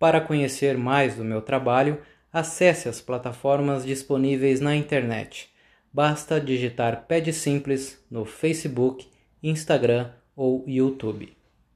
Para conhecer mais do meu trabalho, acesse as plataformas disponíveis na internet. Basta digitar Pede Simples no Facebook, Instagram ou YouTube.